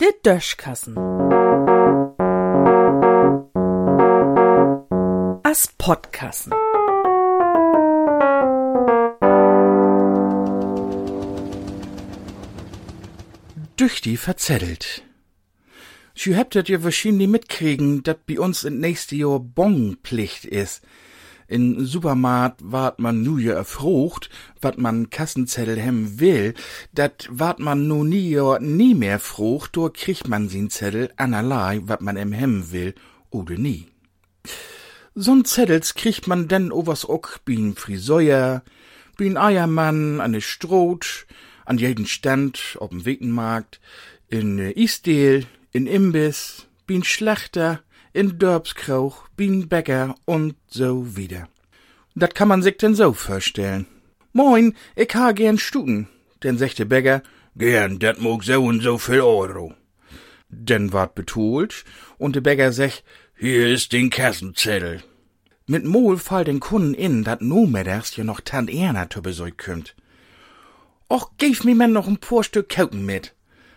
Der Döschkassen. As Podkassen. Durch die verzettelt. Sie das ja wahrscheinlich mitkriegen, dat bei uns in nächste Jahr Bonpflicht is. In Supermarkt wart man nu ja erfrucht, wat man Kassenzettel hem will, dat wart man nu nie ja nie mehr frucht, do kriegt man sin Zettel anerlei, wat man em hem will, oder nie. So'n Zettels kriegt man denn overs ook bin Friseur, bin Eiermann, an ne Stroh, an jeden Stand, ob'n Wittenmarkt, in Isdeel, in Imbiss, bin Schlachter, in Dörbskrauch, bin Bäcker und so wieder. Dat kann man sich denn so vorstellen. Moin, ich ha gern Stuten. Denn der Bäcker, gern, dat mog so und so viel Euro. Denn ward betont, und der Bäcker sagt, hier ist den Kassenzettel. Mit Mol fall den Kunden in, dat no mittags ja noch Tant Erna zu Besuch kümmt. Och, geef mi man noch ein paar Stück Kauken mit.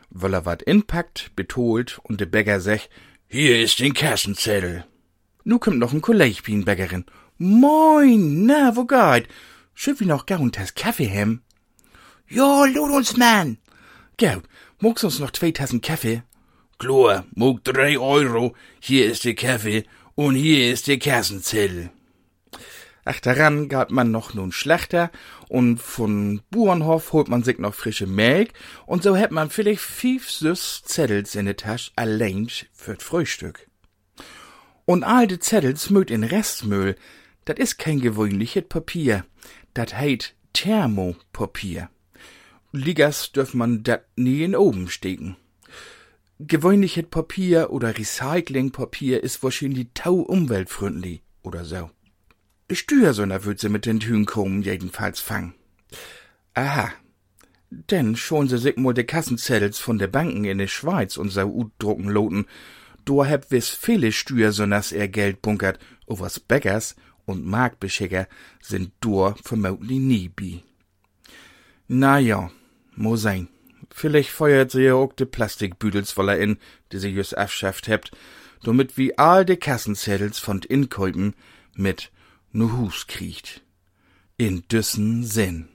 Weil er wat inpackt, betolt, und der Bäcker sagt, hier ist den Kassenzettel. Nu kommt noch ein Kolleg wie Bäckerin. Moin, na, wo geht? Schütt wie noch gaunt das Kaffee hem? Ja, lud uns, Mann. Gaut, mogst uns noch zwei Tassen Kaffee? Klar, mog drei Euro. Hier ist der Kaffee und hier ist der Kassenzettel. Ach, daran gab man noch nun Schlachter und von Burenhof holt man sich noch frische Melk und so hätt man vielleicht fünf süß Zettels in der Tasche allein für't Frühstück. Und all de Zettels mögt in Restmüll, dat is kein gewöhnliches Papier, dat heit Thermopapier. Ligas dürf man dat nie in oben stecken. Gewöhnliches Papier oder Recyclingpapier is wahrscheinlich tau umweltfreundlich oder so. Stür so na würd sie mit den Tüten kommen, jedenfalls fang. Aha. Denn schon se mal de Kassenzettels von de Banken in de Schweiz und so ut drucken loten, do heb wis viele Stür so nas er Geld bunkert, o was Bäckers und Marktbeschicker sind do vermutlich nie bi. Na ja, mo sein. Vielleicht feuert sie ja auch de Plastikbüdels voller in, die sie just abschafft hebt, damit wie all de Kassenzettels von Inkäupen mit nu Hus kriecht. In düssen Sinn.